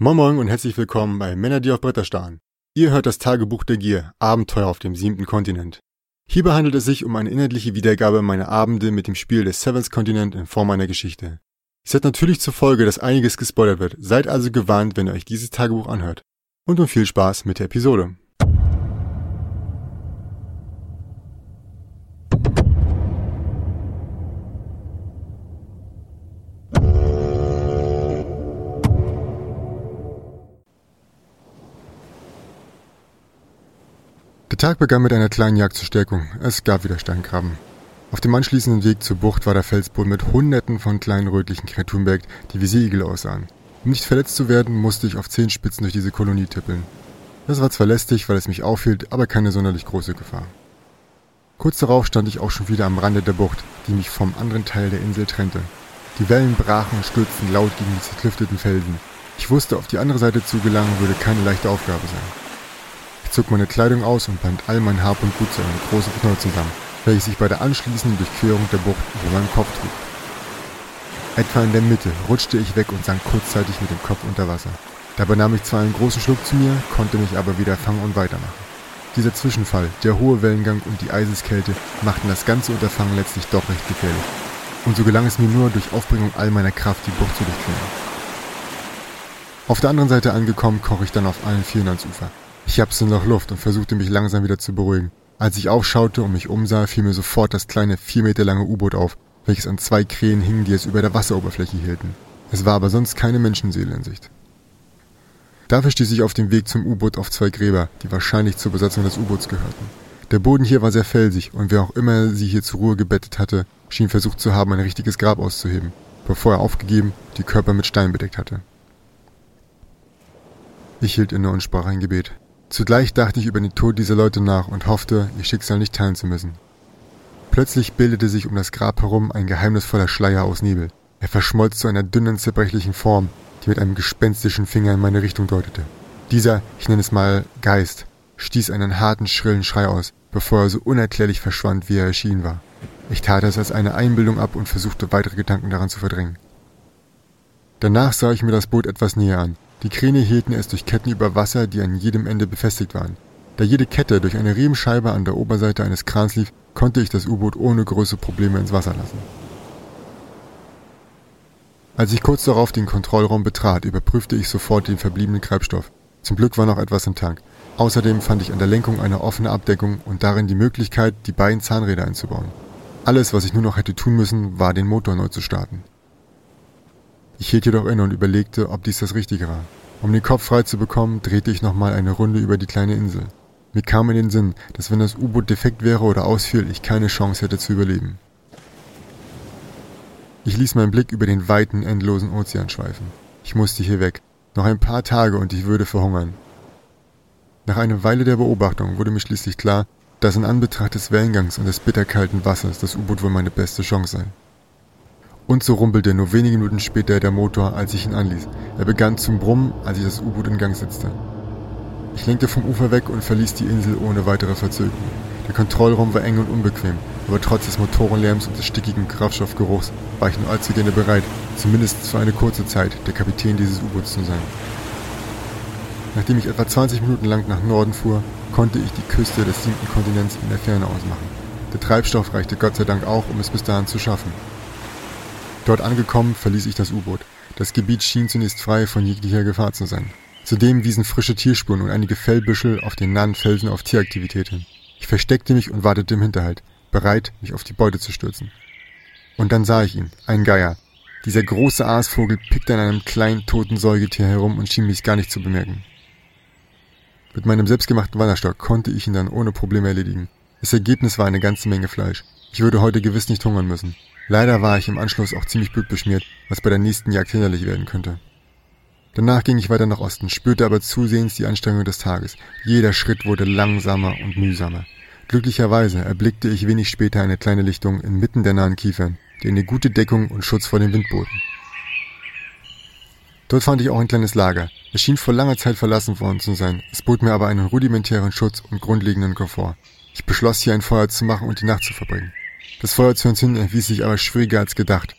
Moin Moin und herzlich willkommen bei Männer, die auf Bretter starren. Ihr hört das Tagebuch der Gier, Abenteuer auf dem siebten Kontinent. Hierbei handelt es sich um eine inhaltliche Wiedergabe meiner Abende mit dem Spiel des Seventh Continent in Form einer Geschichte. Es hat natürlich zur Folge, dass einiges gespoilert wird, seid also gewarnt, wenn ihr euch dieses Tagebuch anhört. Und nun viel Spaß mit der Episode. Der Tag begann mit einer kleinen Jagd zur Stärkung. Es gab wieder Steingraben. Auf dem anschließenden Weg zur Bucht war der Felsboden mit hunderten von kleinen rötlichen Kreaturen bedeckt, die wie Seeigel aussahen. Um nicht verletzt zu werden, musste ich auf Zehenspitzen durch diese Kolonie tippeln. Das war zwar lästig, weil es mich aufhielt, aber keine sonderlich große Gefahr. Kurz darauf stand ich auch schon wieder am Rande der Bucht, die mich vom anderen Teil der Insel trennte. Die Wellen brachen und stürzten laut gegen die zerklüfteten Felsen. Ich wusste, auf die andere Seite zu gelangen würde keine leichte Aufgabe sein. Zog meine Kleidung aus und band all mein Hab und Gut zu einem großen Knoll zusammen, welches ich bei der anschließenden Durchquerung der Bucht über meinem Kopf trug. Etwa in der Mitte rutschte ich weg und sank kurzzeitig mit dem Kopf unter Wasser. Dabei nahm ich zwar einen großen Schluck zu mir, konnte mich aber wieder fangen und weitermachen. Dieser Zwischenfall, der hohe Wellengang und die Eiseskälte machten das ganze Unterfangen letztlich doch recht gefährlich. Und so gelang es mir nur, durch Aufbringung all meiner Kraft die Bucht zu durchqueren. Auf der anderen Seite angekommen, kroch ich dann auf allen Vieren ans Ufer. Ich japste noch Luft und versuchte mich langsam wieder zu beruhigen. Als ich aufschaute und mich umsah, fiel mir sofort das kleine, vier Meter lange U-Boot auf, welches an zwei Krähen hing, die es über der Wasseroberfläche hielten. Es war aber sonst keine Menschenseele in Sicht. Dafür stieß ich auf dem Weg zum U-Boot auf zwei Gräber, die wahrscheinlich zur Besatzung des U-Boots gehörten. Der Boden hier war sehr felsig und wer auch immer sie hier zur Ruhe gebettet hatte, schien versucht zu haben, ein richtiges Grab auszuheben, bevor er aufgegeben die Körper mit Stein bedeckt hatte. Ich hielt inne und sprach ein Gebet. Zugleich dachte ich über den Tod dieser Leute nach und hoffte, ihr Schicksal nicht teilen zu müssen. Plötzlich bildete sich um das Grab herum ein geheimnisvoller Schleier aus Nebel. Er verschmolz zu einer dünnen, zerbrechlichen Form, die mit einem gespenstischen Finger in meine Richtung deutete. Dieser, ich nenne es mal Geist, stieß einen harten, schrillen Schrei aus, bevor er so unerklärlich verschwand, wie er erschienen war. Ich tat es als eine Einbildung ab und versuchte weitere Gedanken daran zu verdrängen. Danach sah ich mir das Boot etwas näher an. Die Kräne hielten es durch Ketten über Wasser, die an jedem Ende befestigt waren. Da jede Kette durch eine Riemenscheibe an der Oberseite eines Krans lief, konnte ich das U-Boot ohne große Probleme ins Wasser lassen. Als ich kurz darauf den Kontrollraum betrat, überprüfte ich sofort den verbliebenen Treibstoff. Zum Glück war noch etwas im Tank. Außerdem fand ich an der Lenkung eine offene Abdeckung und darin die Möglichkeit, die beiden Zahnräder einzubauen. Alles, was ich nur noch hätte tun müssen, war den Motor neu zu starten. Ich hielt jedoch inne und überlegte, ob dies das Richtige war. Um den Kopf frei zu bekommen, drehte ich nochmal eine Runde über die kleine Insel. Mir kam in den Sinn, dass wenn das U-Boot defekt wäre oder ausfiel, ich keine Chance hätte zu überleben. Ich ließ meinen Blick über den weiten, endlosen Ozean schweifen. Ich musste hier weg. Noch ein paar Tage und ich würde verhungern. Nach einer Weile der Beobachtung wurde mir schließlich klar, dass in Anbetracht des Wellengangs und des bitterkalten Wassers das U-Boot wohl meine beste Chance sei. Und so rumpelte nur wenige Minuten später der Motor, als ich ihn anließ. Er begann zum Brummen, als ich das U-Boot in Gang setzte. Ich lenkte vom Ufer weg und verließ die Insel ohne weitere Verzögerung. Der Kontrollraum war eng und unbequem, aber trotz des Motorenlärms und des stickigen Kraftstoffgeruchs war ich nur allzu gerne bereit, zumindest für eine kurze Zeit, der Kapitän dieses U-Boots zu sein. Nachdem ich etwa 20 Minuten lang nach Norden fuhr, konnte ich die Küste des siebten Kontinents in der Ferne ausmachen. Der Treibstoff reichte Gott sei Dank auch, um es bis dahin zu schaffen. Dort angekommen, verließ ich das U-Boot. Das Gebiet schien zunächst frei von jeglicher Gefahr zu sein. Zudem wiesen frische Tierspuren und einige Fellbüschel auf den nahen Felsen auf Tieraktivität hin. Ich versteckte mich und wartete im Hinterhalt, bereit, mich auf die Beute zu stürzen. Und dann sah ich ihn, ein Geier. Dieser große Aasvogel pickte an einem kleinen toten Säugetier herum und schien mich gar nicht zu bemerken. Mit meinem selbstgemachten Wanderstock konnte ich ihn dann ohne Probleme erledigen. Das Ergebnis war eine ganze Menge Fleisch. Ich würde heute gewiss nicht hungern müssen. Leider war ich im Anschluss auch ziemlich blutbeschmiert, was bei der nächsten Jagd hinderlich werden könnte. Danach ging ich weiter nach Osten, spürte aber zusehends die Anstrengung des Tages. Jeder Schritt wurde langsamer und mühsamer. Glücklicherweise erblickte ich wenig später eine kleine Lichtung inmitten der nahen Kiefern, die eine gute Deckung und Schutz vor dem Wind boten. Dort fand ich auch ein kleines Lager. Es schien vor langer Zeit verlassen worden zu sein, es bot mir aber einen rudimentären Schutz und grundlegenden Komfort. Ich beschloss hier ein Feuer zu machen und die Nacht zu verbringen. Das Feuer zu entzünden erwies sich aber schwieriger als gedacht.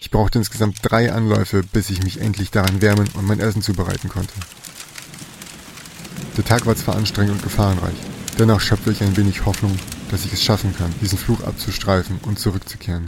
Ich brauchte insgesamt drei Anläufe, bis ich mich endlich daran wärmen und mein Essen zubereiten konnte. Der Tag war zwar anstrengend und gefahrenreich, dennoch schöpfte ich ein wenig Hoffnung, dass ich es schaffen kann, diesen Fluch abzustreifen und zurückzukehren.